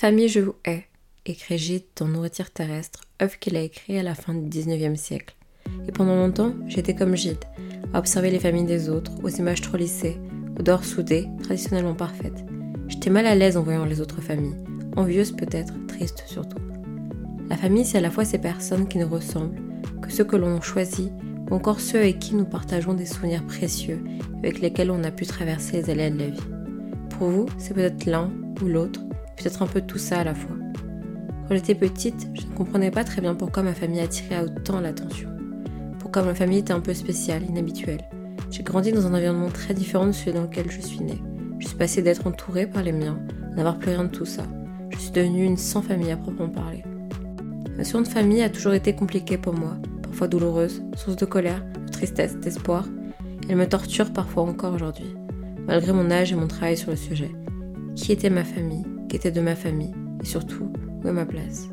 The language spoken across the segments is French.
Famille, je vous hais, écrit Gide dans Nourriture terrestre, œuvre qu'il a écrit à la fin du 19e siècle. Et pendant longtemps, j'étais comme Gide, à observer les familles des autres, aux images trop lissées, aux dehors soudées, traditionnellement parfaites. J'étais mal à l'aise en voyant les autres familles, envieuse peut-être, triste surtout. La famille, c'est à la fois ces personnes qui nous ressemblent, que ceux que l'on choisit, ou encore ceux avec qui nous partageons des souvenirs précieux, avec lesquels on a pu traverser les aléas de la vie. Pour vous, c'est peut-être l'un ou l'autre, peut-être un peu tout ça à la fois. Quand j'étais petite, je ne comprenais pas très bien pourquoi ma famille attirait autant l'attention. Pourquoi ma famille était un peu spéciale, inhabituelle. J'ai grandi dans un environnement très différent de celui dans lequel je suis née. Je suis passée d'être entourée par les miens, n'avoir plus rien de tout ça. Je suis devenue une sans famille à proprement parler. La notion de famille a toujours été compliquée pour moi, parfois douloureuse, source de colère, de tristesse, d'espoir. Elle me torture parfois encore aujourd'hui, malgré mon âge et mon travail sur le sujet. Qui était ma famille? Était de ma famille Et surtout, où est ma place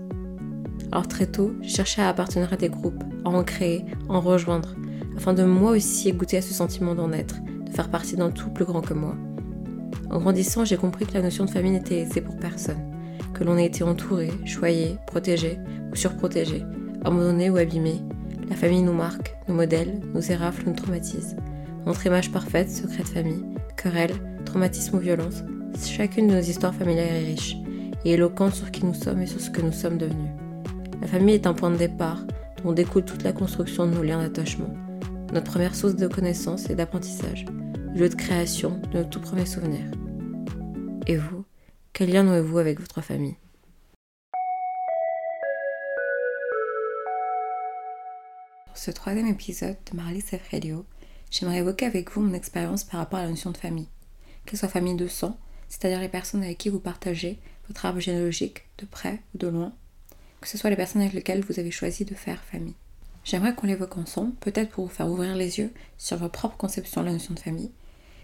Alors très tôt, j'ai cherché à appartenir à des groupes, à en créer, à en rejoindre, afin de moi aussi goûter à ce sentiment d'en être, de faire partie d'un tout plus grand que moi. En grandissant, j'ai compris que la notion de famille n'était aisée pour personne, que l'on ait été entouré, choyé, protégé ou surprotégé, abandonné ou abîmé. La famille nous marque, nous modèle, nous érafle, nous traumatise. Notre image parfaite, secret de famille, querelle, traumatisme ou violence, chacune de nos histoires familiales est riche et éloquente sur qui nous sommes et sur ce que nous sommes devenus. La famille est un point de départ dont découle toute la construction de nos liens d'attachement, notre première source de connaissances et d'apprentissage, lieu de création de nos tout premiers souvenirs. Et vous, quel lien nouez-vous avec votre famille? Pour ce troisième épisode de Marley Safe Radio, j'aimerais évoquer avec vous mon expérience par rapport à la notion de famille. Qu'elle soit famille de sang, c'est-à-dire les personnes avec qui vous partagez votre arbre généalogique, de près ou de loin, que ce soit les personnes avec lesquelles vous avez choisi de faire famille. J'aimerais qu'on l'évoque ensemble, peut-être pour vous faire ouvrir les yeux sur votre propre conception de la notion de famille,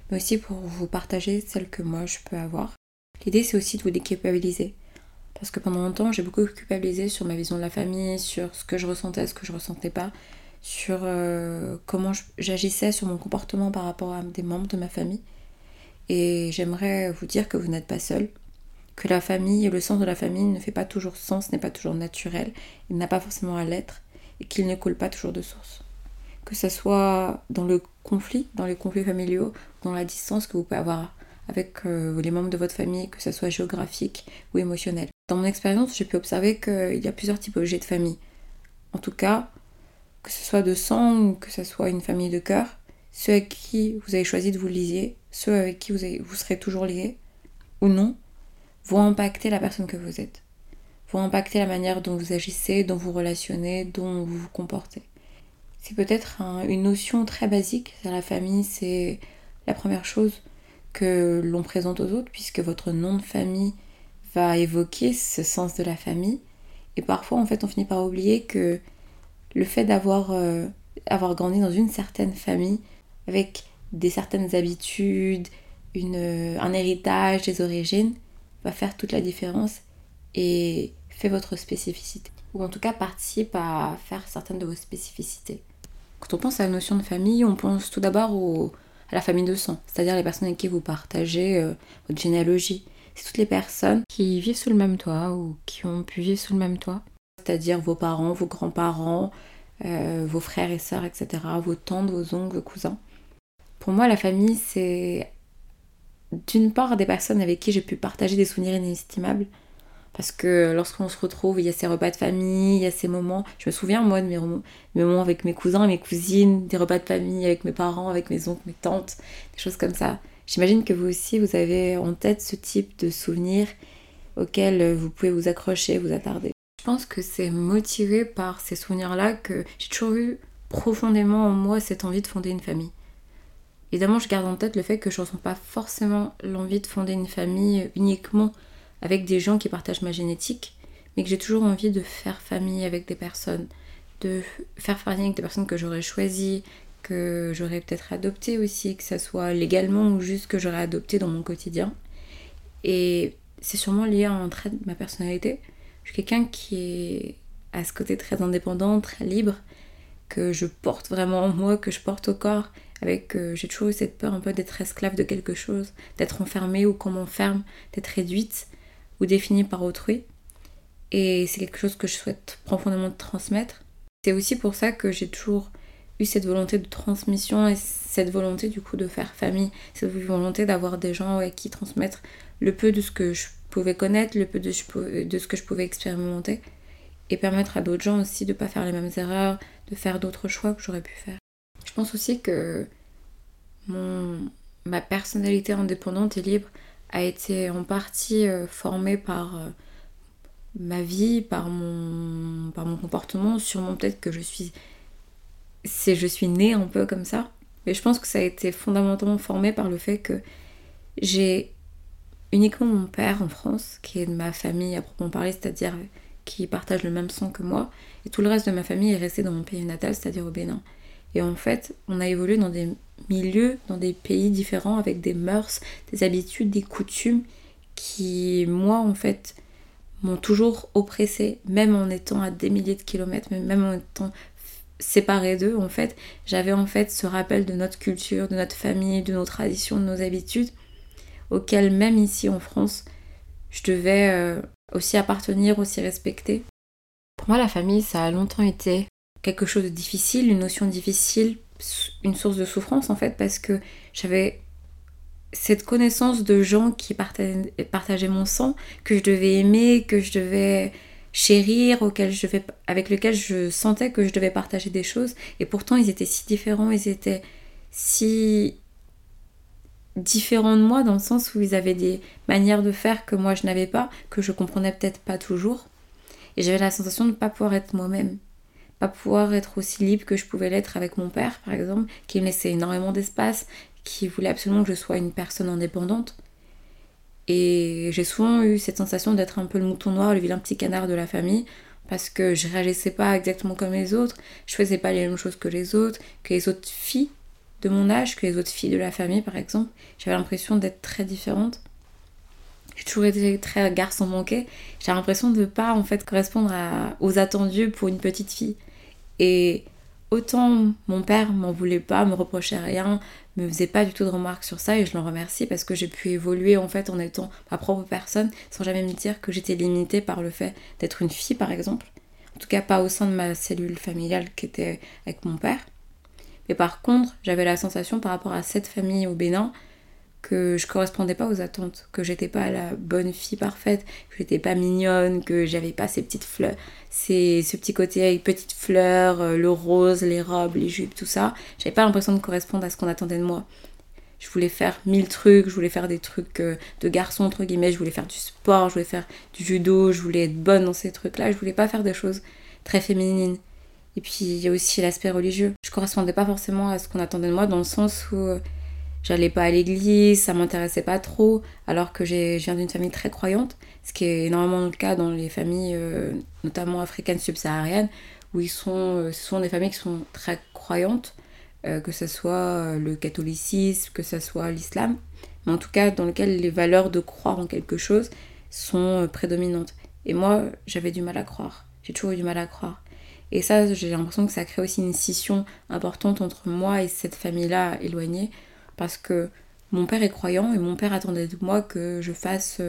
mais aussi pour vous partager celle que moi je peux avoir. L'idée c'est aussi de vous déculpabiliser, parce que pendant longtemps j'ai beaucoup culpabilisé sur ma vision de la famille, sur ce que je ressentais, ce que je ressentais pas, sur euh, comment j'agissais, sur mon comportement par rapport à des membres de ma famille. Et j'aimerais vous dire que vous n'êtes pas seul, que la famille le sens de la famille ne fait pas toujours sens, n'est pas toujours naturel, il n'a pas forcément à l'être, et qu'il ne coule pas toujours de source. Que ce soit dans le conflit, dans les conflits familiaux, dans la distance que vous pouvez avoir avec euh, les membres de votre famille, que ce soit géographique ou émotionnel. Dans mon expérience, j'ai pu observer qu'il y a plusieurs typologies de familles. En tout cas, que ce soit de sang ou que ce soit une famille de cœur, ceux avec qui vous avez choisi de vous lier, ceux avec qui vous, serez toujours liés, ou non, vont impacter la personne que vous êtes, vont impacter la manière dont vous agissez, dont vous relationnez, dont vous vous comportez. C'est peut-être une notion très basique, la famille, c'est la première chose que l'on présente aux autres, puisque votre nom de famille va évoquer ce sens de la famille. Et parfois, en fait, on finit par oublier que le fait d'avoir euh, avoir grandi dans une certaine famille avec des certaines habitudes, une, un héritage, des origines, va faire toute la différence et fait votre spécificité. Ou en tout cas participe à faire certaines de vos spécificités. Quand on pense à la notion de famille, on pense tout d'abord à la famille de sang, c'est-à-dire les personnes avec qui vous partagez euh, votre généalogie. C'est toutes les personnes qui vivent sous le même toit ou qui ont pu vivre sous le même toit. C'est-à-dire vos parents, vos grands-parents, euh, vos frères et sœurs, etc., vos tantes, vos oncles, vos cousins. Pour moi, la famille, c'est d'une part des personnes avec qui j'ai pu partager des souvenirs inestimables. Parce que lorsqu'on se retrouve, il y a ces repas de famille, il y a ces moments. Je me souviens, moi, de mes, moments avec mes cousins, mes cousines, des repas de famille avec mes parents, avec mes oncles, mes tantes, des choses comme ça. J'imagine que vous aussi, vous avez en tête ce type de souvenirs auxquels vous pouvez vous accrocher, vous attarder. Je pense que c'est motivé par ces souvenirs-là que j'ai toujours eu profondément en moi cette envie de fonder une famille. Évidemment, je garde en tête le fait que je ne ressens pas forcément l'envie de fonder une famille uniquement avec des gens qui partagent ma génétique, mais que j'ai toujours envie de faire famille avec des personnes, de faire famille avec des personnes que j'aurais choisies, que j'aurais peut-être adoptées aussi, que ça soit légalement ou juste que j'aurais adopté dans mon quotidien. Et c'est sûrement lié à un trait de ma personnalité. Je suis quelqu'un qui est à ce côté très indépendant, très libre, que je porte vraiment en moi, que je porte au corps avec euh, j'ai toujours eu cette peur un peu d'être esclave de quelque chose, d'être enfermée ou qu'on m'enferme, d'être réduite, ou définie par autrui. Et c'est quelque chose que je souhaite profondément transmettre. C'est aussi pour ça que j'ai toujours eu cette volonté de transmission et cette volonté du coup de faire famille, cette volonté d'avoir des gens avec qui transmettre le peu de ce que je pouvais connaître, le peu de ce que je pouvais expérimenter et permettre à d'autres gens aussi de ne pas faire les mêmes erreurs, de faire d'autres choix que j'aurais pu faire. Je pense aussi que mon, ma personnalité indépendante et libre a été en partie euh, formée par euh, ma vie, par mon, par mon comportement. Sûrement peut-être que je suis, c'est je suis née un peu comme ça. Mais je pense que ça a été fondamentalement formé par le fait que j'ai uniquement mon père en France, qui est de ma famille à proprement parler, c'est-à-dire qui partage le même sang que moi, et tout le reste de ma famille est resté dans mon pays natal, c'est-à-dire au Bénin. Et en fait, on a évolué dans des milieux, dans des pays différents, avec des mœurs, des habitudes, des coutumes qui, moi, en fait, m'ont toujours oppressé, même en étant à des milliers de kilomètres, même en étant séparée d'eux, en fait, j'avais en fait ce rappel de notre culture, de notre famille, de nos traditions, de nos habitudes, auxquelles même ici en France, je devais euh, aussi appartenir, aussi respecter. Pour moi, la famille, ça a longtemps été quelque chose de difficile, une notion difficile, une source de souffrance en fait, parce que j'avais cette connaissance de gens qui partageaient, mon sang, que je devais aimer, que je devais chérir, avec lesquels je sentais que je devais partager des choses. Et pourtant, ils étaient si différents, ils étaient si différents de moi dans le sens où ils avaient des manières de faire que moi je n'avais pas, que je comprenais peut-être pas toujours. Et j'avais la sensation de ne pas pouvoir être moi-même, pas pouvoir être aussi libre que je pouvais l'être avec mon père, par exemple, qui me laissait énormément d'espace, qui voulait absolument que je sois une personne indépendante. Et j'ai souvent eu cette sensation d'être un peu le mouton noir, le vilain petit canard de la famille, parce que je réagissais pas exactement comme les autres, je faisais pas les mêmes choses que les autres, que les autres filles de mon âge, que les autres filles de la famille par exemple. J'avais l'impression d'être très différente. J'ai toujours été très garçon manqué. J'ai l'impression de pas en fait correspondre aux attendus pour une petite fille. Et autant mon père m'en voulait pas, me reprochait rien, me faisait pas du tout de remarques sur ça et je l'en remercie parce que j'ai pu évoluer en fait en étant ma propre personne sans jamais me dire que j'étais limitée par le fait d'être une fille par exemple. En tout cas pas au sein de ma cellule familiale qui était avec mon père. Mais par contre, j'avais la sensation par rapport à cette famille au Bénin que je correspondais pas aux attentes, que j'étais pas la bonne fille parfaite, que j'étais pas mignonne, que j'avais pas ces petites fleurs, ces, ce petit côté avec petites fleurs, euh, le rose, les robes, les jupes, tout ça. J'avais pas l'impression de correspondre à ce qu'on attendait de moi. Je voulais faire mille trucs, je voulais faire des trucs euh, de garçon, entre guillemets, je voulais faire du sport, je voulais faire du judo, je voulais être bonne dans ces trucs-là, je voulais pas faire des choses très féminines. Et puis il y a aussi l'aspect religieux. Je correspondais pas forcément à ce qu'on attendait de moi dans le sens où euh, j'allais pas à l'église, ça m'intéressait pas trop, alors que je viens d'une famille très croyante, ce qui est énormément le cas dans les familles, euh, notamment africaines subsahariennes, où ils sont, euh, ce sont des familles qui sont très croyantes, que ce soit le catholicisme, que ce soit l'islam, mais en tout cas dans lequel les valeurs de croire en quelque chose sont prédominantes. Et moi, j'avais du mal à croire. J'ai toujours eu du mal à croire. Et ça, j'ai l'impression que ça crée aussi une scission importante entre moi et cette famille-là éloignée, parce que mon père est croyant et mon père attendait de moi que je fasse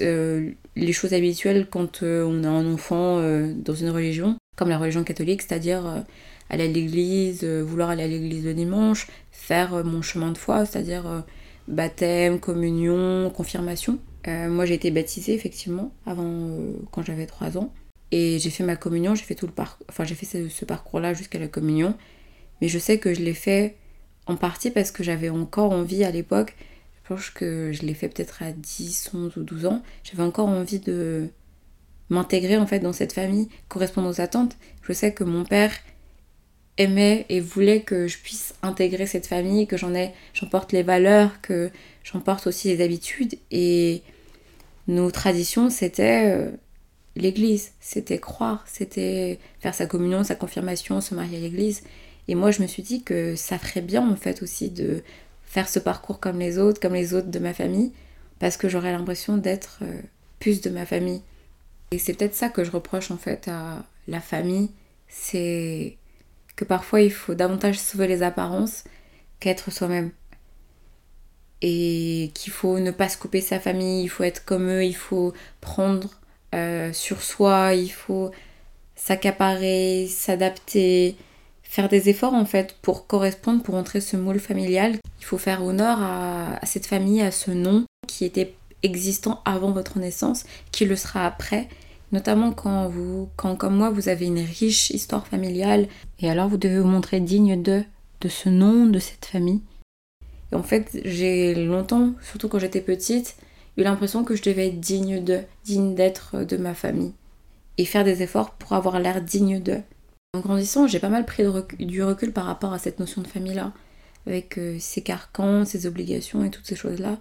euh, les choses habituelles quand euh, on a un enfant euh, dans une religion, comme la religion catholique, c'est-à-dire aller à l'église, vouloir aller à l'église le dimanche, faire mon chemin de foi, c'est-à-dire baptême, communion, confirmation. moi j'ai été baptisée effectivement avant quand j'avais 3 ans. Et j'ai fait ma communion, j'ai fait tout le parcours, enfin j'ai fait ce, parcours-là jusqu'à la communion. Mais je sais que je l'ai fait en partie parce que j'avais encore envie à l'époque, je pense que je l'ai fait peut-être à 10, 11 ou 12 ans, j'avais encore envie de m'intégrer en fait dans cette famille, correspondre aux attentes. Je sais que mon père aimait et voulait que je puisse intégrer cette famille, que j'en ai, j'emporte les valeurs, que j'emporte aussi les habitudes et nos traditions c'était euh, l'église, c'était croire, c'était faire sa communion, sa confirmation, se marier à l'église. Et moi, je me suis dit que ça ferait bien, en fait, aussi de faire ce parcours comme les autres, comme les autres de ma famille, parce que j'aurais l'impression d'être euh, plus de ma famille. Et c'est peut-être ça que je reproche, en fait, à la famille, c'est que parfois il faut davantage sauver les apparences qu'être soi-même. et qu'il faut ne pas se couper sa famille, il faut être comme eux, il faut prendre euh, sur soi, il faut s'accaparer, s'adapter, faire des efforts en fait pour correspondre, pour entrer ce moule familial. Il faut faire honneur à, cette famille, à ce nom qui était existant avant votre naissance, qui le sera après, notamment quand vous, quand comme moi, vous avez une riche histoire familiale, et alors vous devez vous montrer digne de, de ce nom, de cette famille. Et en fait, j'ai longtemps, surtout quand j'étais petite, eu l'impression que je devais être digne de, digne d'être de ma famille, et faire des efforts pour avoir l'air digne de. En grandissant, j'ai pas mal pris du recul par rapport à cette notion de famille-là, avec euh, ses carcans, ses obligations et toutes ces choses-là.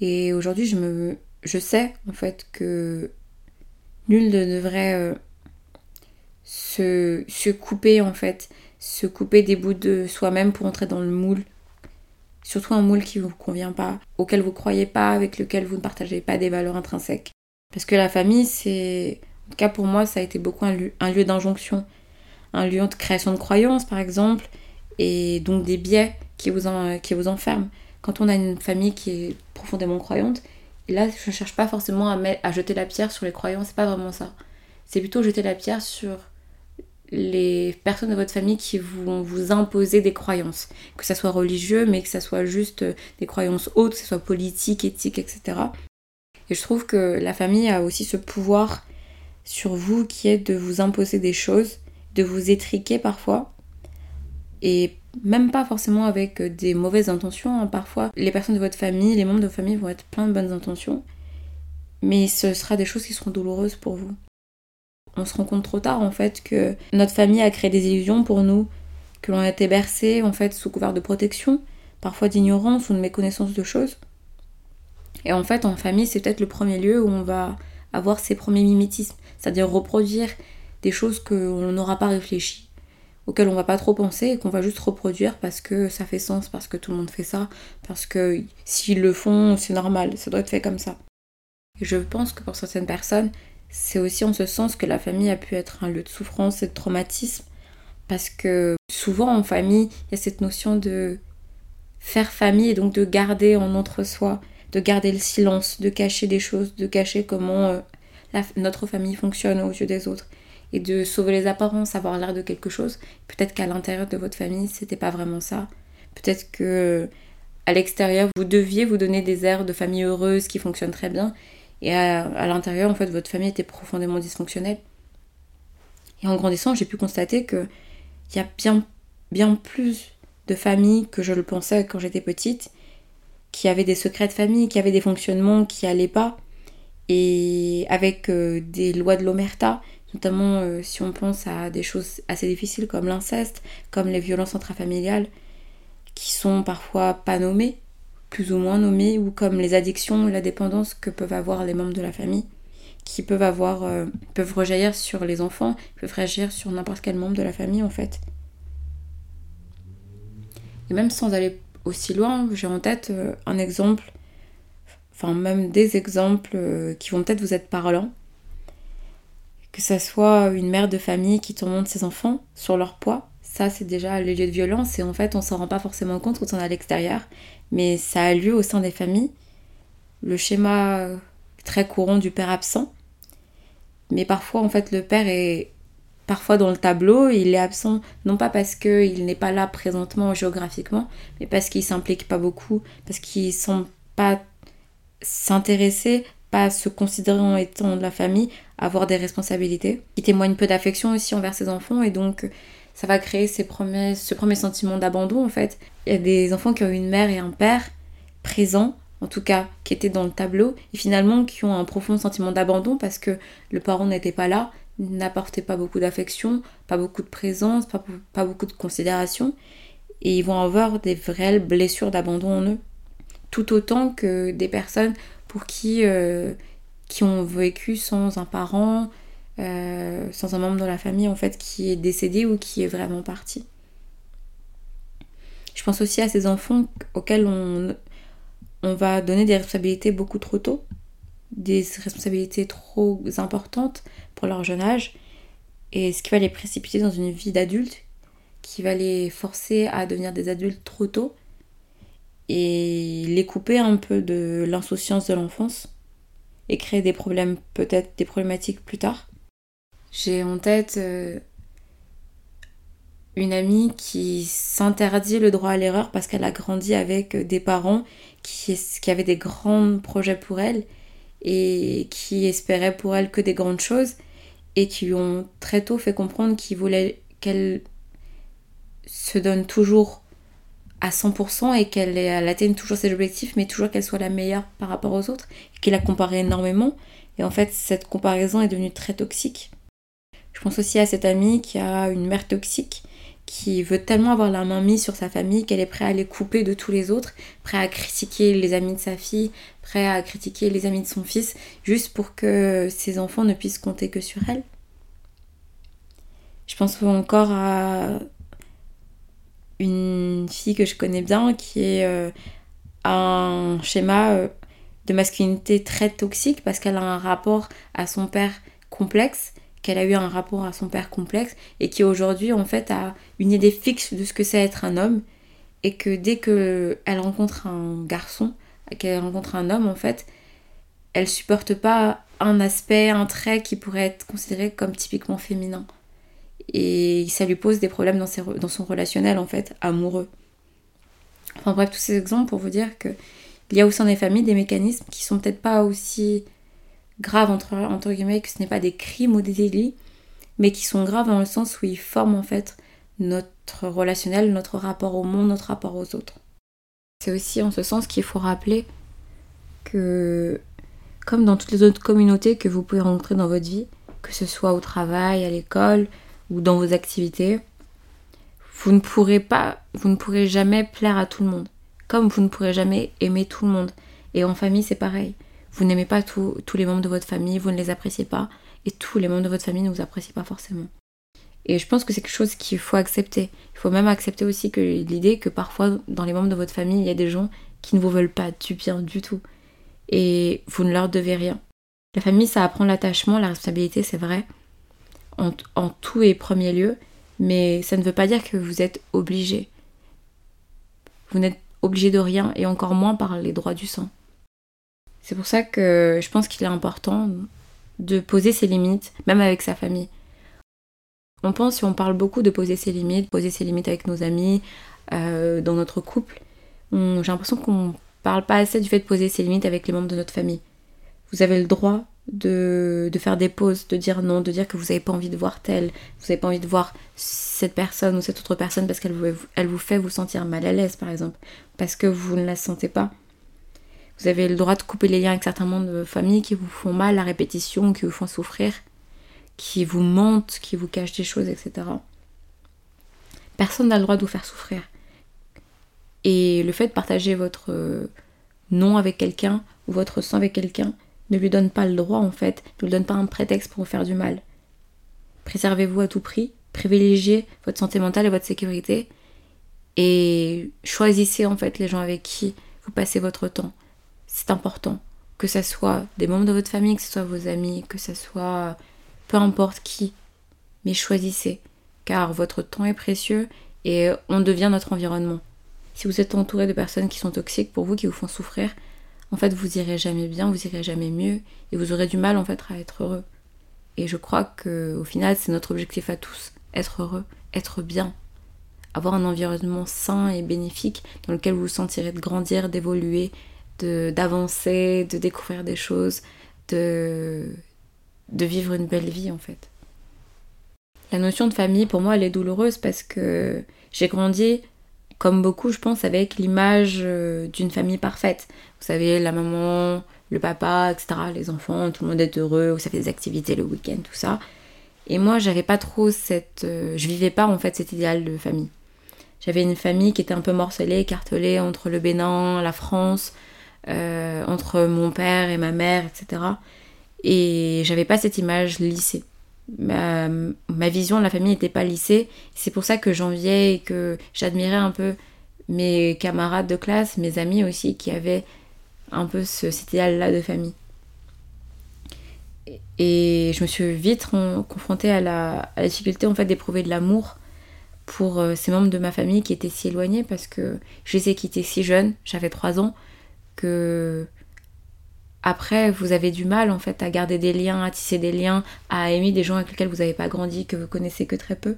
Et aujourd'hui, je je sais en fait que nul ne devrait euh, se, se couper en fait, se couper des bouts de soi-même pour entrer dans le moule. Surtout un moule qui ne vous convient pas, auquel vous croyez pas, avec lequel vous ne partagez pas des valeurs intrinsèques. Parce que la famille, c'est, en tout cas pour moi, ça a été beaucoup un lieu d'injonction, un lieu de création de croyances par exemple, et donc des biais qui vous, en, qui vous enferment quand on a une famille qui est profondément croyante, là je ne cherche pas forcément à, à jeter la pierre sur les croyants, c'est pas vraiment ça. C'est plutôt jeter la pierre sur les personnes de votre famille qui vont vous imposer des croyances, que ça soit religieux, mais que ça soit juste des croyances hautes, que ce soit politique, éthique, etc. Et je trouve que la famille a aussi ce pouvoir sur vous qui est de vous imposer des choses, de vous étriquer parfois, et même pas forcément avec euh, des mauvaises intentions. Hein. Parfois, les personnes de votre famille, les membres de votre famille vont être plein de bonnes intentions, mais ce sera des choses qui seront douloureuses pour vous. On se rend compte trop tard en fait que notre famille a créé des illusions pour nous, que l'on a été bercé en fait sous couvert de protection, parfois d'ignorance ou de méconnaissance de choses. Et en fait, en famille, c'est peut-être le premier lieu où on va avoir ses premiers mimétismes, c'est-à-dire reproduire des choses qu'on n'aura pas réfléchi, auquel on va pas trop penser et qu'on va juste reproduire parce que ça fait sens, parce que tout le monde fait ça, parce que s'ils le font, c'est normal, ça doit être fait comme ça. Et je pense que pour certaines personnes, c'est aussi en ce sens que la famille a pu être un lieu de souffrance et de traumatisme, parce que souvent en famille, il y a cette notion de faire famille et donc de garder en entre-soi, de garder le silence, de cacher des choses, de cacher comment euh, notre famille fonctionne aux yeux des autres et de sauver les apparences, avoir l'air de quelque chose. Peut-être qu'à l'intérieur de votre famille, c'était pas vraiment ça. Peut-être que à l'extérieur, vous deviez vous donner des airs de famille heureuse qui fonctionnent très bien, et à, l'intérieur, en fait, votre famille était profondément dysfonctionnelle. Et en grandissant, j'ai pu constater que il y a bien, bien plus de familles que je le pensais quand j'étais petite, qui avaient des secrets de famille, qui avaient des fonctionnements qui allaient pas, et avec euh, des lois de l'omerta, notamment euh, si on pense à des choses assez difficiles comme l'inceste, comme les violences intrafamiliales, qui sont parfois pas nommées, plus ou moins nommées, ou comme les addictions, la dépendance que peuvent avoir les membres de la famille, qui peuvent avoir, euh, peuvent rejaillir sur les enfants, peuvent réagir sur n'importe quel membre de la famille en fait. Et même sans aller aussi loin, j'ai en tête euh, un exemple, enfin même des exemples qui vont peut-être vous être parlants que ça soit une mère de famille qui tourmente ses enfants sur leur poids, ça c'est déjà le lieu de violence. Et en fait on s'en rend pas forcément compte quand on est à l'extérieur, mais ça a lieu au sein des familles. Le schéma très courant du père absent, mais parfois en fait le père est parfois dans le tableau, il est absent non pas parce qu'il n'est pas là présentement géographiquement, mais parce qu'il s'implique pas beaucoup, parce qu'il semble pas s'intéresser pas se considérer en étant de la famille, avoir des responsabilités, qui témoigne peu d'affection aussi envers ses enfants et donc ça va créer premiers, ce premier sentiment d'abandon en fait. Il y a des enfants qui ont une mère et un père présents, en tout cas qui étaient dans le tableau, et finalement qui ont un profond sentiment d'abandon parce que le parent n'était pas là, n'apportait pas beaucoup d'affection, pas beaucoup de présence, pas, pas beaucoup de considération, et ils vont avoir des vraies blessures d'abandon en eux. Tout autant que des personnes pour qui, euh, qui ont vécu sans un parent, euh, sans un membre de la famille en fait qui est décédé ou qui est vraiment parti. Je pense aussi à ces enfants auxquels on, on va donner des responsabilités beaucoup trop tôt, des responsabilités trop importantes pour leur jeune âge, et ce qui va les précipiter dans une vie d'adulte, qui va les forcer à devenir des adultes trop tôt, et les couper un peu de l'insouciance de l'enfance et créer des problèmes, peut-être des problématiques plus tard. J'ai en tête euh, une amie qui s'interdit le droit à l'erreur parce qu'elle a grandi avec des parents qui, qui avaient des grands projets pour elle et qui espéraient pour elle que des grandes choses et qui lui ont très tôt fait comprendre qu'ils voulaient qu'elle se donne toujours à 100% et qu'elle atteigne toujours ses objectifs, mais toujours qu'elle soit la meilleure par rapport aux autres, qu'elle a comparé énormément. Et en fait, cette comparaison est devenue très toxique. Je pense aussi à cette amie qui a une mère toxique, qui veut tellement avoir la main mise sur sa famille qu'elle est prête à les couper de tous les autres, prête à critiquer les amis de sa fille, prête à critiquer les amis de son fils, juste pour que ses enfants ne puissent compter que sur elle. Je pense encore à une fille que je connais bien qui est euh, un schéma euh, de masculinité très toxique parce qu'elle a un rapport à son père complexe, qu'elle a eu un rapport à son père complexe et qui aujourd'hui en fait a une idée fixe de ce que c'est être un homme et que dès que elle rencontre un garçon, qu'elle rencontre un homme en fait, elle supporte pas un aspect, un trait qui pourrait être considéré comme typiquement féminin et ça lui pose des problèmes dans, dans son relationnel en fait, amoureux. Enfin bref, tous ces exemples pour vous dire que il y a au sein des familles des mécanismes qui sont peut-être pas aussi graves entre, entre guillemets, que ce n'est pas des crimes ou des délits, mais qui sont graves dans le sens où ils forment en fait notre relationnel, notre rapport au monde, notre rapport aux autres. C'est aussi en ce sens qu'il faut rappeler que, comme dans toutes les autres communautés que vous pouvez rencontrer dans votre vie, que ce soit au travail, à l'école, dans vos activités, vous ne pourrez pas, vous ne pourrez jamais plaire à tout le monde. Comme vous ne pourrez jamais aimer tout le monde. Et en famille, c'est pareil. Vous n'aimez pas tous les membres de votre famille, vous ne les appréciez pas, et tous les membres de votre famille ne vous apprécient pas forcément. Et je pense que c'est quelque chose qu'il faut accepter. Il faut même accepter aussi que l'idée que parfois dans les membres de votre famille, il y a des gens qui ne vous veulent pas du bien du tout. Et vous ne leur devez rien. La famille, ça apprend l'attachement, la responsabilité, c'est vrai en, tout et premier lieu, mais ça ne veut pas dire que vous êtes obligé. Vous n'êtes obligé de rien et encore moins par les droits du sang. C'est pour ça que je pense qu'il est important de poser ses limites, même avec sa famille. On pense, si on parle beaucoup de poser ses limites, poser ses limites avec nos amis, euh, dans notre couple, j'ai l'impression qu'on parle pas assez du fait de poser ses limites avec les membres de notre famille. Vous avez le droit de, faire des pauses, de dire non, de dire que vous n'avez pas envie de voir tel, vous n'avez pas envie de voir cette personne ou cette autre personne parce qu'elle vous, elle vous fait vous sentir mal à l'aise, par exemple, parce que vous ne la sentez pas. Vous avez le droit de couper les liens avec certains membres de famille qui vous font mal à répétition, qui vous font souffrir, qui vous mentent, qui vous cachent des choses, etc. Personne n'a le droit de vous faire souffrir. Et le fait de partager votre nom avec quelqu'un ou votre sang avec quelqu'un, ne lui donne pas le droit en fait, ne lui donne pas un prétexte pour vous faire du mal. Préservez-vous à tout prix, privilégiez votre santé mentale et votre sécurité et choisissez en fait les gens avec qui vous passez votre temps. C'est important. Que ce soit des membres de votre famille, que ce soit vos amis, que ce soit peu importe qui. Mais choisissez, car votre temps est précieux et on devient notre environnement. Si vous êtes entouré de personnes qui sont toxiques pour vous, qui vous font souffrir, en fait vous irez jamais bien, vous irez jamais mieux et vous aurez du mal en fait à être heureux. Et je crois que au final c'est notre objectif à tous, être heureux, être bien, avoir un environnement sain et bénéfique dans lequel vous vous sentirez de grandir, d'évoluer, d'avancer, de, découvrir des choses, de, de vivre une belle vie en fait. La notion de famille pour moi elle est douloureuse parce que j'ai grandi comme beaucoup, je pense, avec l'image euh, d'une famille parfaite. Vous savez, la maman, le papa, etc., les enfants, tout le monde est heureux, vous savez, des activités le week-end, tout ça. Et moi, j'avais pas trop cette. Euh, je vivais pas en fait cet idéal de famille. J'avais une famille qui était un peu morcelée, écartelée entre le Bénin, la France, euh, entre mon père et ma mère, etc. Et j'avais pas cette image lissée ma, vision de la famille n'était pas lissée. C'est pour ça que j'enviais et que j'admirais un peu mes camarades de classe, mes amis aussi, qui avaient un peu ce, cet idéal-là de famille. Et je me suis vite confrontée à la, difficulté en fait d'éprouver de l'amour pour euh, ces membres de ma famille qui étaient si éloignés parce que je les ai quittés si jeunes, j'avais 3 ans, que après vous avez du mal en fait à garder des liens, à tisser des liens, à aimer des gens avec lesquels vous n'avez pas grandi, que vous connaissez que très peu.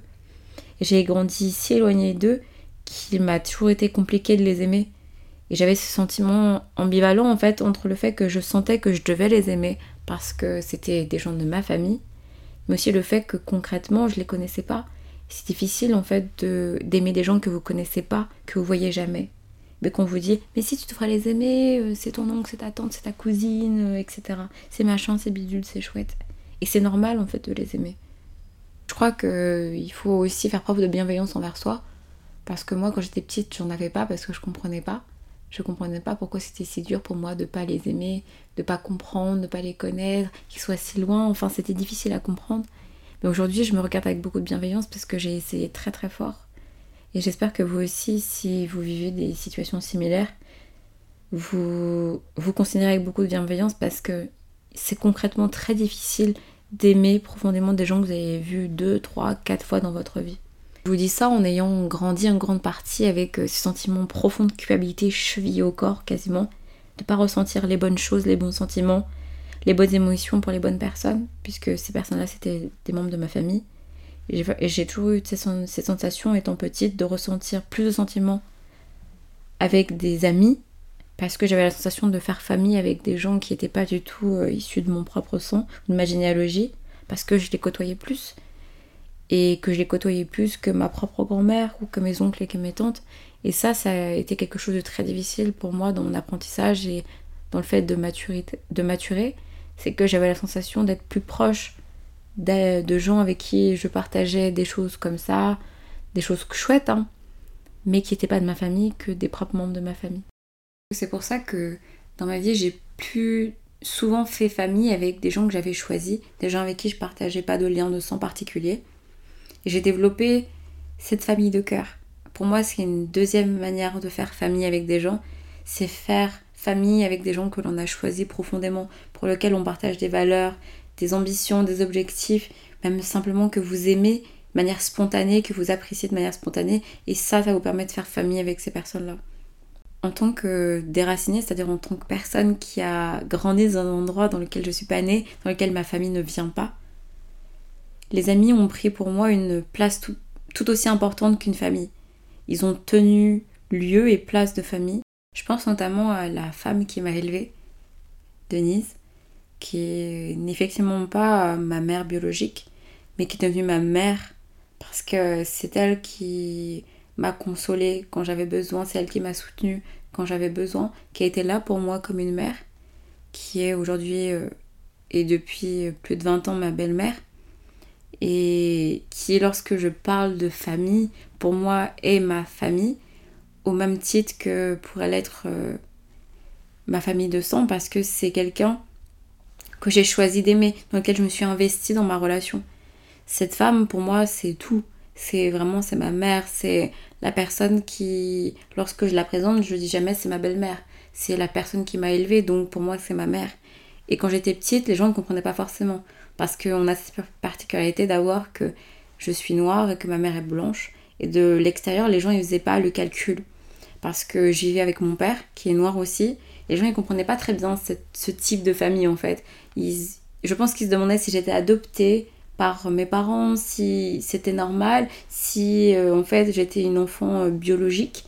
J'ai grandi si éloignée d'eux qu'il m'a toujours été compliqué de les aimer. Et j'avais ce sentiment ambivalent en fait entre le fait que je sentais que je devais les aimer parce que c'était des gens de ma famille, mais aussi le fait que concrètement je les connaissais pas. C'est difficile en fait d'aimer des gens que vous connaissez pas, que vous voyez jamais. Mais qu'on vous dit, mais si tu devrais les aimer, euh, c'est ton oncle, c'est ta tante, c'est ta cousine, euh, etc. C'est machin, c'est bidule, c'est chouette. Et c'est normal en fait de les aimer. Je crois qu'il euh, faut aussi faire preuve de bienveillance envers soi. Parce que moi, quand j'étais petite, j'en avais pas parce que je comprenais pas. Je comprenais pas pourquoi c'était si dur pour moi de pas les aimer, de pas comprendre, de pas les connaître, qu'ils soient si loin. Enfin, c'était difficile à comprendre. Mais aujourd'hui, je me regarde avec beaucoup de bienveillance parce que j'ai essayé très très fort. Et j'espère que vous aussi, si vous vivez des situations similaires, vous vous considérez avec beaucoup de bienveillance parce que c'est concrètement très difficile d'aimer profondément des gens que vous avez vus deux, trois, quatre fois dans votre vie. Je vous dis ça en ayant grandi en grande partie avec euh, ce sentiment profond de culpabilité chevillé au corps quasiment, de ne pas ressentir les bonnes choses, les bons sentiments, les bonnes émotions pour les bonnes personnes, puisque ces personnes-là c'était des membres de ma famille. Et j'ai toujours eu cette sensation étant petite de ressentir plus de sentiments avec des amis, parce que j'avais la sensation de faire famille avec des gens qui n'étaient pas du tout euh, issus de mon propre sang, de ma généalogie, parce que je les côtoyais plus et que je les côtoyais plus que ma propre grand-mère ou que mes oncles et que mes tantes. Et ça, ça a été quelque chose de très difficile pour moi dans mon apprentissage et dans le fait de, de maturer. C'est que j'avais la sensation d'être plus proche de, gens avec qui je partageais des choses comme ça, des choses chouettes, hein, mais qui n'étaient pas de ma famille que des propres membres de ma famille. C'est pour ça que dans ma vie, j'ai plus souvent fait famille avec des gens que j'avais choisis, des gens avec qui je partageais pas de lien de sang particulier. Et j'ai développé cette famille de cœur. Pour moi, c'est une deuxième manière de faire famille avec des gens. C'est faire famille avec des gens que l'on a choisis profondément, pour lesquels on partage des valeurs, des ambitions, des objectifs, même simplement que vous aimez de manière spontanée, que vous appréciez de manière spontanée. Et ça, ça vous permet de faire famille avec ces personnes-là. En tant que déracinée, c'est-à-dire en tant que personne qui a grandi dans un endroit dans lequel je suis pas née, dans lequel ma famille ne vient pas, les amis ont pris pour moi une place tout, aussi importante qu'une famille. Ils ont tenu lieu et place de famille. Je pense notamment à la femme qui m'a élevée, Denise, qui n'est effectivement pas ma mère biologique, mais qui est devenue ma mère parce que c'est elle qui m'a consolée quand j'avais besoin, c'est elle qui m'a soutenue quand j'avais besoin, qui a été là pour moi comme une mère, qui est aujourd'hui euh, et depuis plus de 20 ans ma belle-mère, et qui, lorsque je parle de famille, pour moi est ma famille, au même titre que pourrait l'être euh, ma famille de sang, parce que c'est quelqu'un que j'ai choisi d'aimer, dans lequel je me suis investie dans ma relation. Cette femme, pour moi, c'est tout. C'est vraiment, c'est ma mère, c'est la personne qui, lorsque je la présente, je dis jamais c'est ma belle-mère. C'est la personne qui m'a élevée, donc pour moi, c'est ma mère. Et quand j'étais petite, les gens ne comprenaient pas forcément parce qu'on a cette particularité d'avoir que je suis noire et que ma mère est blanche. Et de l'extérieur, les gens ne faisaient pas le calcul. Parce que j'y vais avec mon père, qui est noir aussi. Les gens ne comprenaient pas très bien ce type de famille en fait. Je pense qu'ils se demandaient si j'étais adoptée par mes parents, si c'était normal, si euh, en fait j'étais une enfant euh, biologique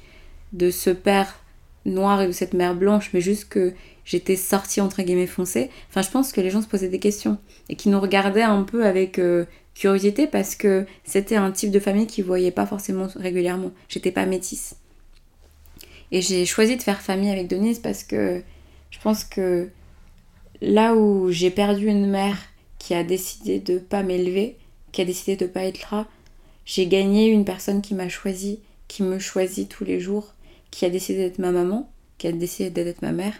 de ce père noir et de cette mère blanche, mais juste que j'étais sortie entre guillemets foncée. Enfin, je pense que les gens se posaient des questions et qui nous regardaient un peu avec euh, curiosité parce que c'était un type de famille qu'ils voyaient pas forcément régulièrement. J'étais pas métisse. Et j'ai choisi de faire famille avec Denise parce que je pense que là où j'ai perdu une mère qui a décidé de pas m'élever, qui a décidé de pas être là, j'ai gagné une personne qui m'a choisi, qui me choisit tous les jours, qui a décidé d'être ma maman, qui a décidé d'être ma mère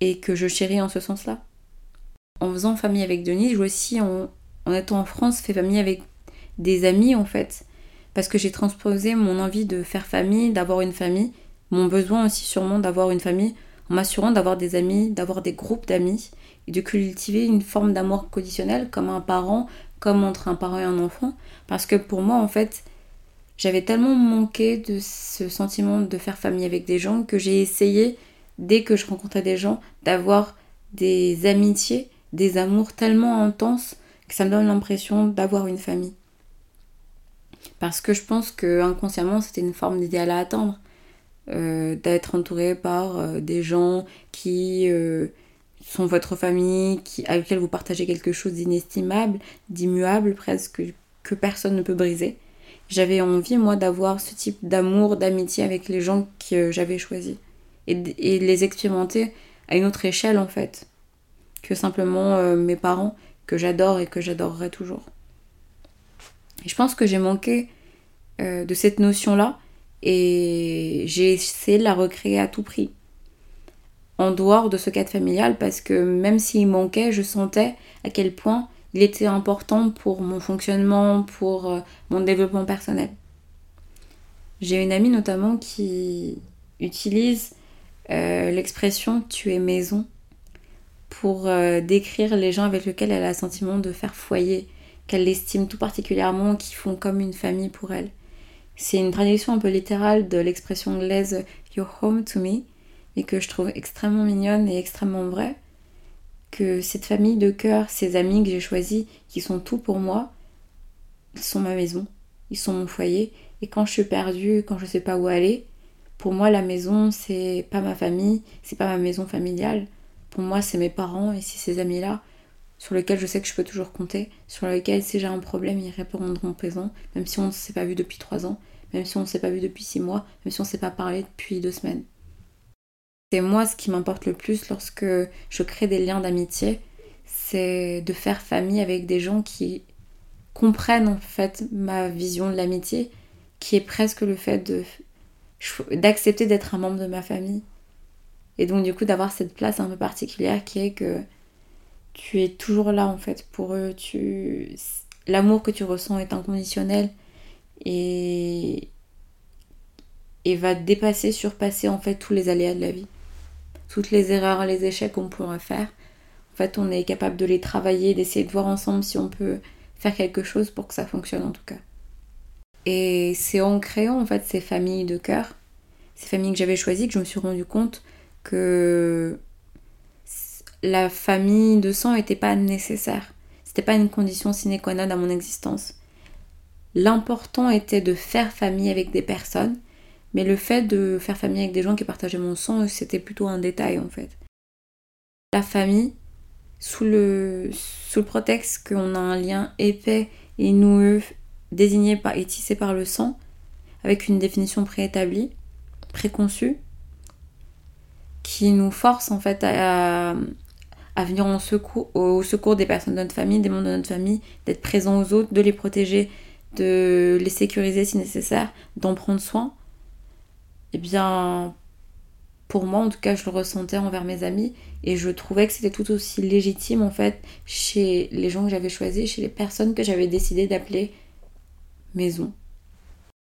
et que je chéris en ce sens-là. En faisant famille avec Denise, j'ai aussi, en, étant en France, fait famille avec des amis en fait. Parce que j'ai transposé mon envie de faire famille, d'avoir une famille, mon besoin aussi sûrement d'avoir une famille, en m'assurant d'avoir des amis, d'avoir des groupes d'amis, et de cultiver une forme d'amour conditionnel comme un parent, comme entre un parent et un enfant. Parce que pour moi, en fait, j'avais tellement manqué de ce sentiment de faire famille avec des gens que j'ai essayé, dès que je rencontrais des gens, d'avoir des amitiés, des amours tellement intenses que ça me donne l'impression d'avoir une famille. Parce que je pense que inconsciemment c'était une forme d'idéal à atteindre. Euh, d'être entouré par euh, des gens qui euh, sont votre famille, qui, avec lesquels vous partagez quelque chose d'inestimable, d'immuable presque, que personne ne peut briser. J'avais envie, moi, d'avoir ce type d'amour, d'amitié avec les gens que j'avais choisis. Et, et, les expérimenter à une autre échelle, en fait, que simplement mes parents, que j'adore et que j'adorerai toujours. Et je pense que j'ai manqué de cette notion-là et j'ai essayé de la recréer à tout prix. En dehors de ce cadre familial, parce que même s'il manquait, je sentais à quel point il était important pour mon fonctionnement, pour euh, mon développement personnel. J'ai une amie notamment qui utilise euh, l'expression tu es maison pour euh, décrire les gens avec lesquels elle a le sentiment de faire foyer, qu'elle estime tout particulièrement, qui font comme une famille pour elle. C'est une traduction un peu littérale de l'expression anglaise You're home to me, et que je trouve extrêmement mignonne et extrêmement vraie. Que cette famille de cœur, ces amis que j'ai choisis, qui sont tout pour moi, ils sont ma maison, ils sont mon foyer. Et quand je suis perdue, quand je sais pas où aller, pour moi la maison c'est pas ma famille, c'est pas ma maison familiale. Pour moi c'est mes parents et c'est ces amis-là sur lesquels je sais que je peux toujours compter, sur lesquels si j'ai un problème ils répondront présent, même si on ne s'est pas vu depuis trois ans même si on ne s'est pas vu depuis six mois, même si on ne s'est pas parlé depuis deux semaines. C'est moi ce qui m'importe le plus lorsque je crée des liens d'amitié, c'est de faire famille avec des gens qui comprennent en fait ma vision de l'amitié, qui est presque le fait d'accepter d'être un membre de ma famille. Et donc du coup d'avoir cette place un peu particulière qui est que tu es toujours là en fait pour eux, l'amour que tu ressens est inconditionnel et, et va dépasser, surpasser en fait tous les aléas de la vie. Toutes les erreurs, les échecs qu'on pourrait faire. En fait, on est capable de les travailler, d'essayer de voir ensemble si on peut faire quelque chose pour que ça fonctionne en tout cas. Et c'est en créant en fait ces familles de cœur, ces familles que j'avais choisies, que je me suis rendu compte que la famille de sang n'était pas nécessaire. C'était pas une condition sine qua non à mon existence. L'important était de faire famille avec des personnes, mais le fait de faire famille avec des gens qui partageaient mon sang, c'était plutôt un détail en fait. La famille, sous le, sous le prétexte qu'on a un lien épais et noueux, désigné par, et tissé par le sang, avec une définition préétablie, préconçue, qui nous force en fait à, à venir au secours, au secours des personnes de notre famille, des membres de notre famille, d'être présents aux autres, de les protéger, de les sécuriser si nécessaire, d'en prendre soin, eh bien, pour moi, en tout cas, je le ressentais envers mes amis et je trouvais que c'était tout aussi légitime en fait chez les gens que j'avais choisis, chez les personnes que j'avais décidé d'appeler maison.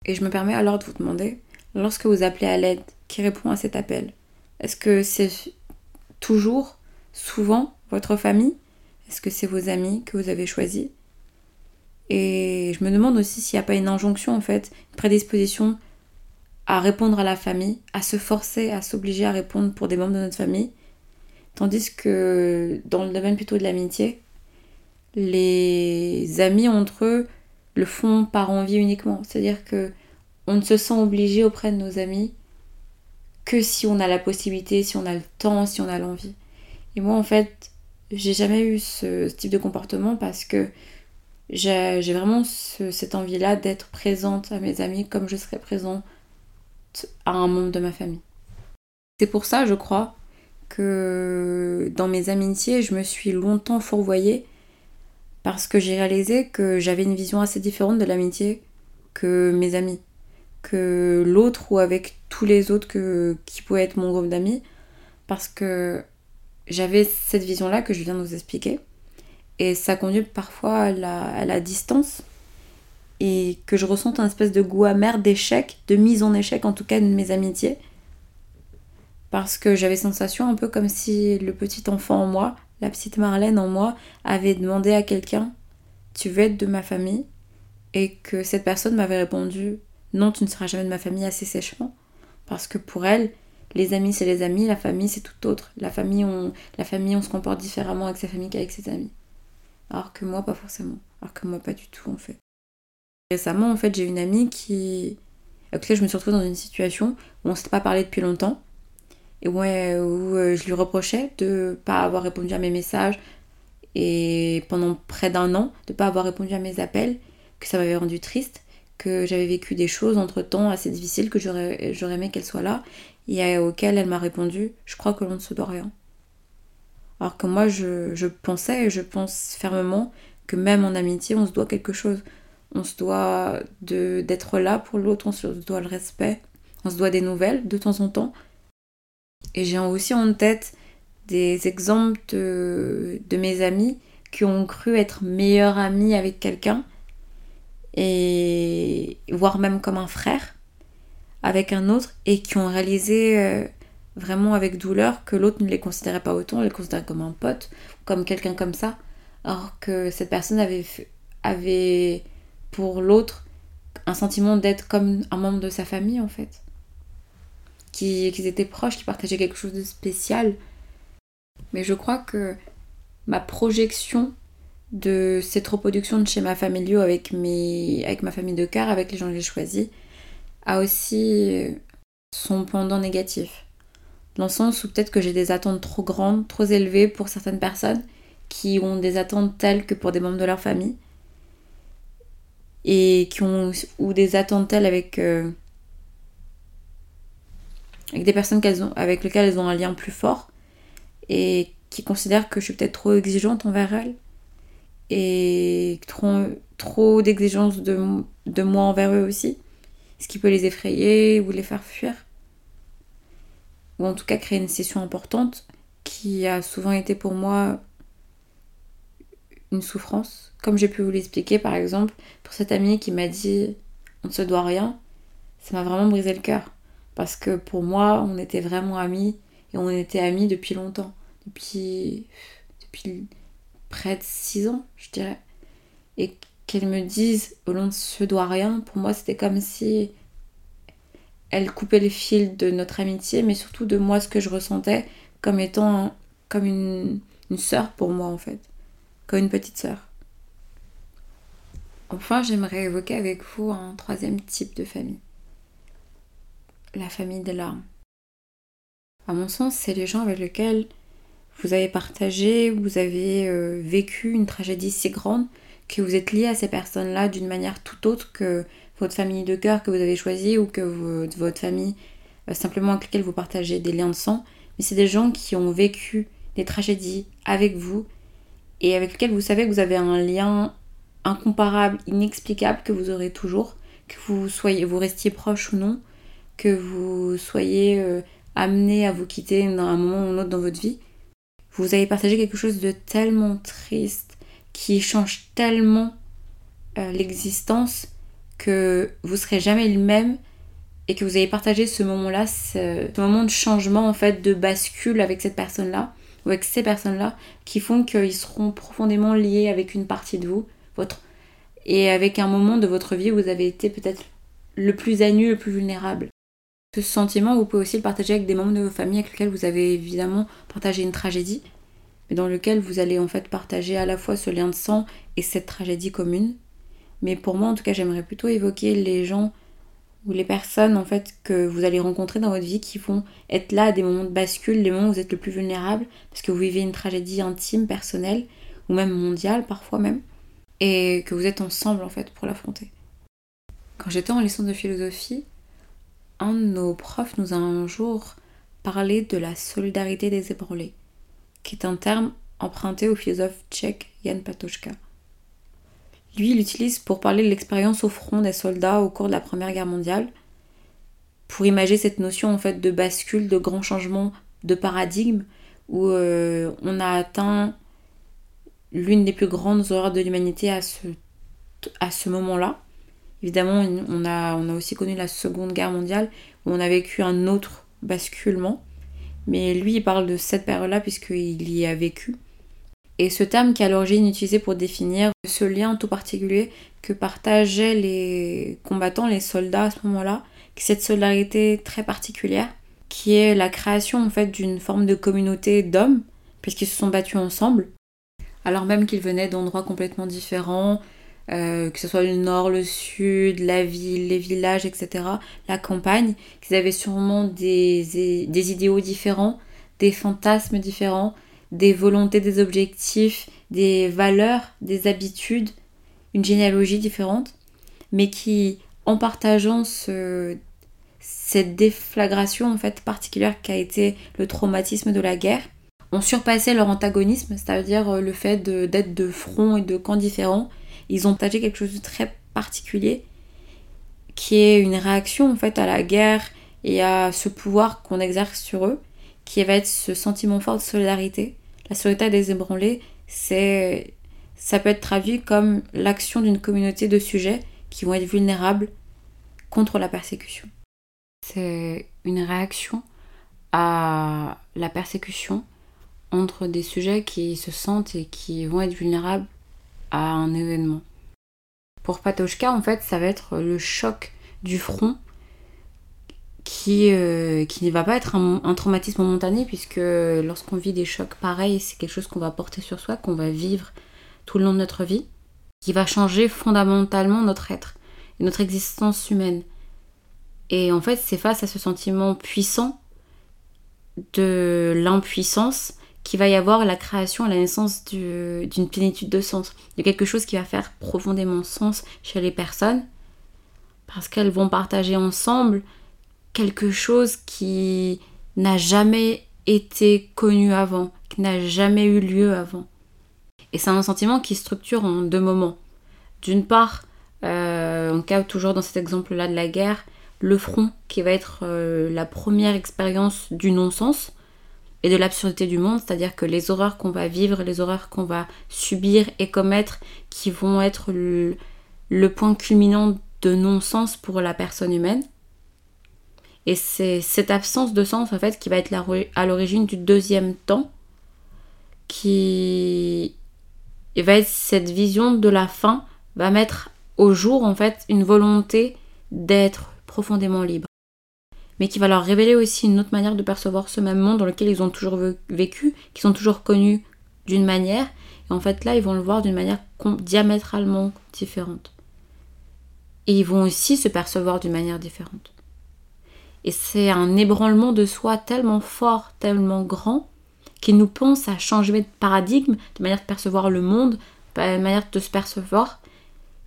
Et je me permets alors de vous demander, lorsque vous appelez à l'aide, qui répond à cet appel? Est-ce que c'est toujours, souvent, votre famille? Est-ce que c'est vos amis que vous avez choisis? Et je me demande aussi s'il n'y a pas une injonction, en fait, une prédisposition à répondre à la famille, à se forcer, à s'obliger à répondre pour des membres de notre famille. Tandis que dans le domaine plutôt de l'amitié, les amis entre eux le font par envie uniquement. C'est-à-dire que on ne se sent obligé auprès de nos amis que si on a la possibilité, si on a le temps, si on a l'envie. Et moi, en fait, j'ai jamais eu ce, type de comportement parce que j'ai vraiment cette envie-là d'être présente à mes amis comme je serais présente à un membre de ma famille. C'est pour ça, je crois, que dans mes amitiés, je me suis longtemps fourvoyée parce que j'ai réalisé que j'avais une vision assez différente de l'amitié que mes amis, que l'autre ou avec tous les autres que, qui pouvaient être mon groupe d'amis, parce que j'avais cette vision-là que je viens de vous expliquer. Et ça conduit parfois à la, distance et que je ressente un espèce de goût amer d'échec, de mise en échec en tout cas de mes amitiés. Parce que j'avais sensation un peu comme si le petit enfant en moi, la petite Marlène en moi, avait demandé à quelqu'un Tu veux être de ma famille? Et que cette personne m'avait répondu non, tu ne seras jamais de ma famille assez sèchement. Parce que pour elle, les amis, c'est les amis, la famille, c'est tout autre. La famille, la famille, on se comporte différemment avec sa famille qu'avec ses amis. Alors que moi, pas forcément. Alors que moi, pas du tout, en fait. Récemment, en fait, j'ai une amie qui. Avec laquelle je me suis retrouvée dans une situation où on s'était pas parlé depuis longtemps. Et ouais, où euh, je lui reprochais de pas avoir répondu à mes messages. Et pendant près d'un an, de pas avoir répondu à mes appels. Que ça m'avait rendu triste. Que j'avais vécu des choses entre temps assez difficiles. Que j'aurais aimé qu'elle soit là et auquel elle m'a répondu Je crois que l'on ne se doit rien. Alors que moi, je, pensais et je pense fermement que même en amitié, on se doit quelque chose. On se doit d'être là pour l'autre, on se doit le respect, on se doit des nouvelles de temps en temps. Et j'ai aussi en tête des exemples de, mes amis qui ont cru être meilleurs amis avec quelqu'un, et voire même comme un frère, avec un autre et qui ont réalisé euh, vraiment avec douleur que l'autre ne les considérait pas autant, les considérait comme un pote, comme quelqu'un comme ça, alors que cette personne avait, avait pour l'autre un sentiment d'être comme un membre de sa famille en fait. Qu'ils étaient proches, qui partageaient quelque chose de spécial. Mais je crois que ma projection de cette reproduction de schémas familiaux avec, mes, avec ma famille de cœur, avec les gens que j'ai choisis, a aussi son pendant négatif. Dans le sens où peut-être que j'ai des attentes trop grandes, trop élevées pour certaines personnes qui ont des attentes telles que pour des membres de leur famille. Et qui ont ou des attentes telles avec, euh, avec des personnes ont, avec lesquelles elles ont un lien plus fort et qui considèrent que je suis peut-être trop exigeante envers elles et trop, trop d'exigences de, de moi envers eux aussi ce qui peut les effrayer ou les faire fuir. Ou en tout cas créer une session importante qui a souvent été pour moi une souffrance. Comme j'ai pu vous l'expliquer par exemple pour cette amie qui m'a dit on ne se doit rien, ça m'a vraiment brisé le cœur. Parce que pour moi, on était vraiment amis et on était amis depuis longtemps. Depuis, depuis près de six ans, je dirais. Et qu'elle me dise au long de ce doit rien, pour moi c'était comme si elle coupait les fils de notre amitié, mais surtout de moi ce que je ressentais comme étant comme une, une sœur pour moi en fait, comme une petite sœur. Enfin, j'aimerais évoquer avec vous un troisième type de famille. La famille des larmes. À mon sens, c'est les gens avec lesquels vous avez partagé, vous avez euh, vécu une tragédie si grande que vous êtes lié à ces personnes-là d'une manière tout autre que votre famille de cœur que vous avez choisie ou que votre famille euh, simplement avec laquelle vous partagez des liens de sang. Mais c'est des gens qui ont vécu des tragédies avec vous et avec lesquels vous savez que vous avez un lien incomparable, inexplicable que vous aurez toujours, que vous soyez, vous restiez proche ou non, que vous soyez euh, amené à vous quitter dans un moment ou un autre dans votre vie. Vous avez partagé quelque chose de tellement triste, qui change tellement euh, l'existence que vous serez jamais le même et que vous avez partagé ce moment-là, ce, moment de changement en fait, de bascule avec cette personne-là ou avec ces personnes-là qui font qu'ils seront profondément liés avec une partie de vous, votre et avec un moment de votre vie où vous avez été peut-être le plus à nu, le plus vulnérable. Ce sentiment, vous pouvez aussi le partager avec des membres de vos familles avec lesquels vous avez évidemment partagé une tragédie mais dans lequel vous allez en fait partager à la fois ce lien de sang et cette tragédie commune. Mais pour moi, en tout cas, j'aimerais plutôt évoquer les gens ou les personnes en fait que vous allez rencontrer dans votre vie qui vont être là à des moments de bascule, les moments où vous êtes le plus vulnérable parce que vous vivez une tragédie intime, personnelle ou même mondiale parfois même et que vous êtes ensemble en fait pour l'affronter. Quand j'étais en licence de philosophie, un de nos profs nous a un jour parlé de la solidarité des ébranlés qui est un terme emprunté au philosophe tchèque Jan Patočka. Lui, il l'utilise pour parler de l'expérience au front des soldats au cours de la Première Guerre mondiale, pour imaginer cette notion en fait de bascule, de grand changement de paradigme, où euh, on a atteint l'une des plus grandes horreurs de l'humanité à ce, à ce moment-là. Évidemment, on a, on a aussi connu la Seconde Guerre mondiale, où on a vécu un autre basculement. Mais lui, il parle de cette période-là puisqu'il y a vécu. Et ce terme qui est à l'origine utilisé pour définir ce lien tout particulier que partageaient les combattants, les soldats à ce moment-là, cette solidarité très particulière, qui est la création en fait d'une forme de communauté d'hommes, puisqu'ils se sont battus ensemble, alors même qu'ils venaient d'endroits complètement différents, euh, que ce soit le nord, le sud, la ville, les villages, etc., la campagne, qu'ils avaient sûrement des, des idéaux différents, des fantasmes différents, des volontés, des objectifs, des valeurs, des habitudes, une généalogie différente, mais qui, en partageant ce, cette déflagration en fait particulière qu'a été le traumatisme de la guerre, ont surpassé leur antagonisme, c'est-à-dire euh, le fait d'être de, front et de camps différents. Ils ont partagé quelque chose de très particulier, qui est une réaction en fait à la guerre et à ce pouvoir qu'on exerce sur eux, qui va être ce sentiment fort de solidarité. La solidarité des ébranlés, c'est ça peut être traduit comme l'action d'une communauté de sujets qui vont être vulnérables contre la persécution. C'est une réaction à la persécution entre des sujets qui se sentent et qui vont être vulnérables à un événement. Pour Patochka, en fait, ça va être le choc du front qui, euh, qui ne va pas être un, traumatisme momentané, puisque lorsqu'on vit des chocs pareils, c'est quelque chose qu'on va porter sur soi, qu'on va vivre tout le long de notre vie, qui va changer fondamentalement notre être et notre existence humaine. Et en fait, c'est face à ce sentiment puissant de l'impuissance qu'il va y avoir la création la naissance d'une plénitude de sens, de quelque chose qui va faire profondément sens chez les personnes, parce qu'elles vont partager ensemble quelque chose qui n'a jamais été connu avant, qui n'a jamais eu lieu avant. Et c'est un sentiment qui structure en deux moments. D'une part, euh, on capte toujours dans cet exemple-là de la guerre, le front qui va être euh, la première expérience du non-sens et de l'absurdité du monde, c'est-à-dire que les horreurs qu'on va vivre, les horreurs qu'on va subir et commettre, qui vont être le point culminant de non-sens pour la personne humaine. Et c'est cette absence de sens en fait qui va être à l'origine du deuxième temps, qui va être cette vision de la fin, va mettre au jour en fait une volonté d'être profondément libre. Mais qui va leur révéler aussi une autre manière de percevoir ce même monde dans lequel ils ont toujours vécu, qu'ils ont toujours connu d'une manière. Et en fait là, ils vont le voir d'une manière diamétralement différente. Et ils vont aussi se percevoir d'une manière différente. Et c'est un ébranlement de soi tellement fort, tellement grand, qui nous pense à changer de paradigme, de manière de percevoir le monde, de manière de se percevoir,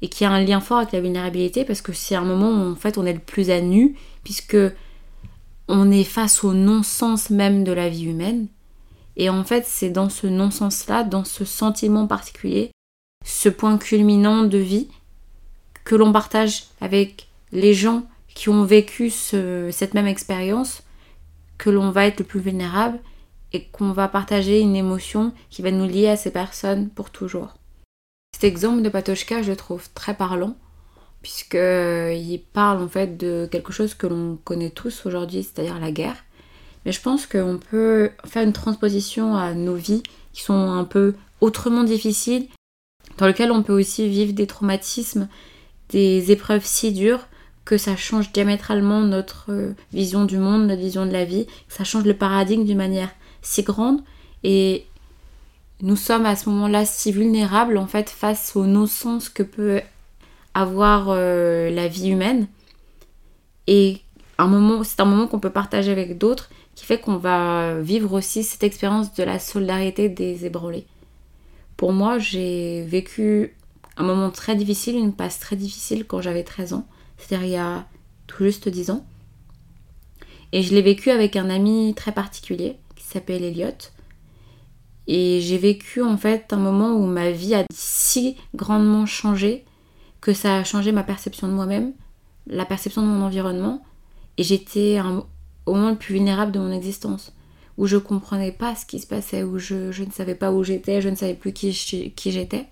et qui a un lien fort avec la vulnérabilité, parce que c'est un moment où en fait on est le plus à nu, puisque on est face au non-sens même de la vie humaine. Et en fait, c'est dans ce non-sens-là, dans ce sentiment particulier, ce point culminant de vie, que l'on partage avec les gens qui ont vécu cette même expérience, que l'on va être le plus vulnérable et qu'on va partager une émotion qui va nous lier à ces personnes pour toujours. Cet exemple de Patochka, je le trouve très parlant, puisqu'il euh, parle en fait de quelque chose que l'on connaît tous aujourd'hui, c'est-à-dire la guerre. Mais je pense qu'on peut faire une transposition à nos vies qui sont un peu autrement difficiles, dans lesquelles on peut aussi vivre des traumatismes, des épreuves si dures que ça change diamétralement notre euh, vision du monde, notre vision de la vie, que ça change le paradigme d'une manière si grande et nous sommes à ce moment-là si vulnérables en fait face au non-sens que peut avoir euh, la vie humaine et un moment c'est un moment qu'on peut partager avec d'autres qui fait qu'on va vivre aussi cette expérience de la solidarité des ébranlés. Pour moi, j'ai vécu un moment très difficile, une passe très difficile quand j'avais 13 ans, c'est-à-dire il y a tout juste 10 ans. Et je l'ai vécu avec un ami très particulier s'appelle Elliot. Et j'ai vécu en fait un moment où ma vie a si grandement changé que ça a changé ma perception de moi-même, la perception de mon environnement. Et j'étais au moment le plus vulnérable de mon existence, où je comprenais pas ce qui se passait, où je, ne savais pas où j'étais, je ne savais plus qui, qui j'étais.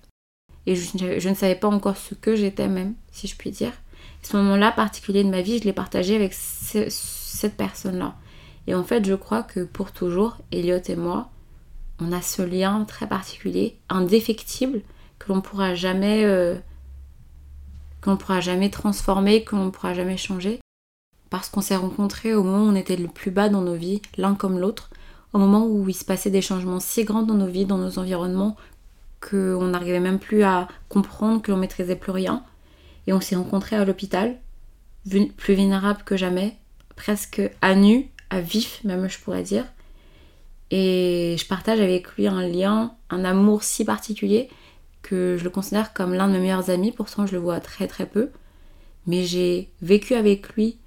Et je, ne savais pas encore ce que j'étais même, si je puis dire. ce moment-là particulier de ma vie, je l'ai partagé avec cette personne-là. Et en fait, je crois que pour toujours, Elliot et moi, on a ce lien très particulier, indéfectible, que l'on pourra jamais euh, pourra jamais transformer, que l'on ne pourra jamais changer. Parce qu'on s'est rencontrés au moment où on était le plus bas dans nos vies, l'un comme l'autre, au moment où il se passait des changements si grands dans nos vies, dans nos environnements, qu'on n'arrivait même plus à comprendre, que l'on maîtrisait plus rien. Et on s'est rencontrés à l'hôpital, plus vulnérable que jamais, presque à nu, à vif même je pourrais dire. Et je partage avec lui un lien, un amour si particulier que je le considère comme l'un de mes meilleurs amis, pourtant je le vois très très peu. Mais j'ai vécu avec lui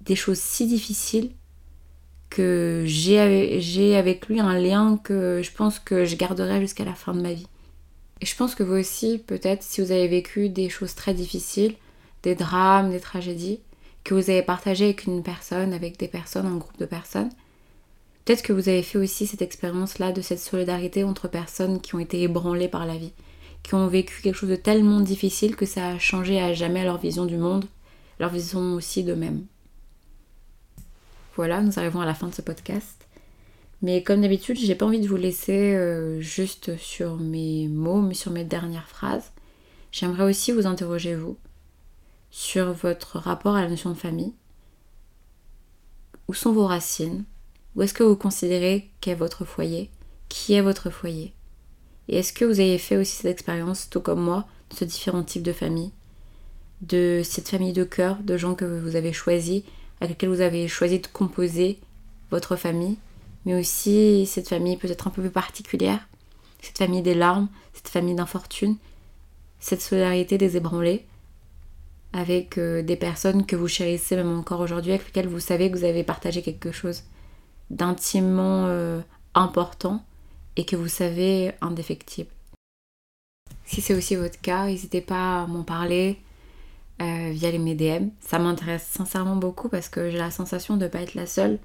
des choses si difficiles que j'ai avec lui un lien que je pense que je garderai jusqu'à la fin de ma vie. Et je pense que vous aussi, peut-être, si vous avez vécu des choses très difficiles, des drames, des tragédies, que vous avez partagé avec une personne, avec des personnes, un groupe de personnes, peut-être que vous avez fait aussi cette expérience-là de cette solidarité entre personnes qui ont été ébranlées par la vie, qui ont vécu quelque chose de tellement difficile que ça a changé à jamais leur vision du monde, leur vision aussi d'eux-mêmes. Voilà, nous arrivons à la fin de ce podcast. Mais comme d'habitude, j'ai pas envie de vous laisser euh, juste sur mes mots, mais sur mes dernières phrases. J'aimerais aussi vous interroger, vous, sur votre rapport à la notion de famille. Où sont vos racines? Où est-ce que vous considérez qu'est votre foyer? Qui est votre foyer? Et est-ce que vous avez fait aussi cette expérience, tout comme moi, de ce différents types de familles De cette famille de cœur, de gens que vous avez choisis avec lequel vous avez choisi de composer votre famille, mais aussi cette famille peut-être un peu plus particulière, cette famille des larmes, cette famille d'infortune, cette solidarité des ébranlés, avec euh, des personnes que vous chérissez même encore aujourd'hui, avec lesquelles vous savez que vous avez partagé quelque chose d'intimement euh, important et que vous savez indéfectible. Si c'est aussi votre cas, n'hésitez pas à m'en parler, euh, via les MDM. Ça m'intéresse sincèrement beaucoup parce que j'ai la sensation de ne pas être la seule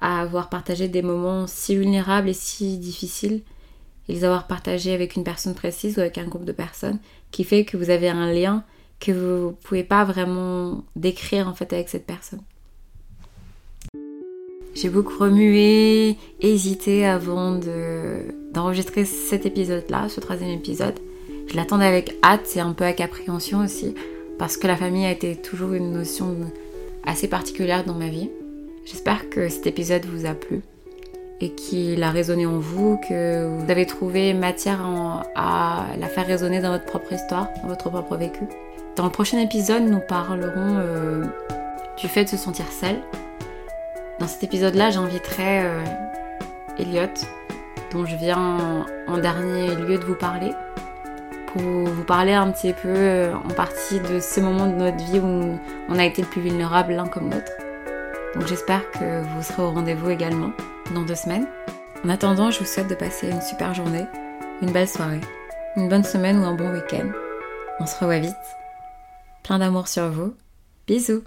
à avoir partagé des moments si vulnérables et si difficiles et les avoir partagés avec une personne précise ou avec un groupe de personnes qui fait que vous avez un lien que vous ne pouvez pas vraiment décrire en fait avec cette personne. J'ai beaucoup remué, hésité avant d'enregistrer cet épisode-là, ce troisième épisode. Je l'attendais avec hâte et un peu avec appréhension aussi parce que la famille a été toujours une notion assez particulière dans ma vie. J'espère que cet épisode vous a plu et qu'il a résonné en vous, que vous avez trouvé matière à la faire résonner dans votre propre histoire, dans votre propre vécu. Dans le prochain épisode, nous parlerons euh, du fait de se sentir seul. Dans cet épisode-là, j'inviterai euh, Elliot, dont je viens en dernier lieu de vous parler pour vous parler un petit peu euh, en partie de ce moment de notre vie où on a été le plus vulnérable l'un comme l'autre. Donc j'espère que vous serez au rendez-vous également dans deux semaines. En attendant, je vous souhaite de passer une super journée, une belle soirée, une bonne semaine ou un bon week-end. On se revoit vite. Plein d'amour sur vous. Bisous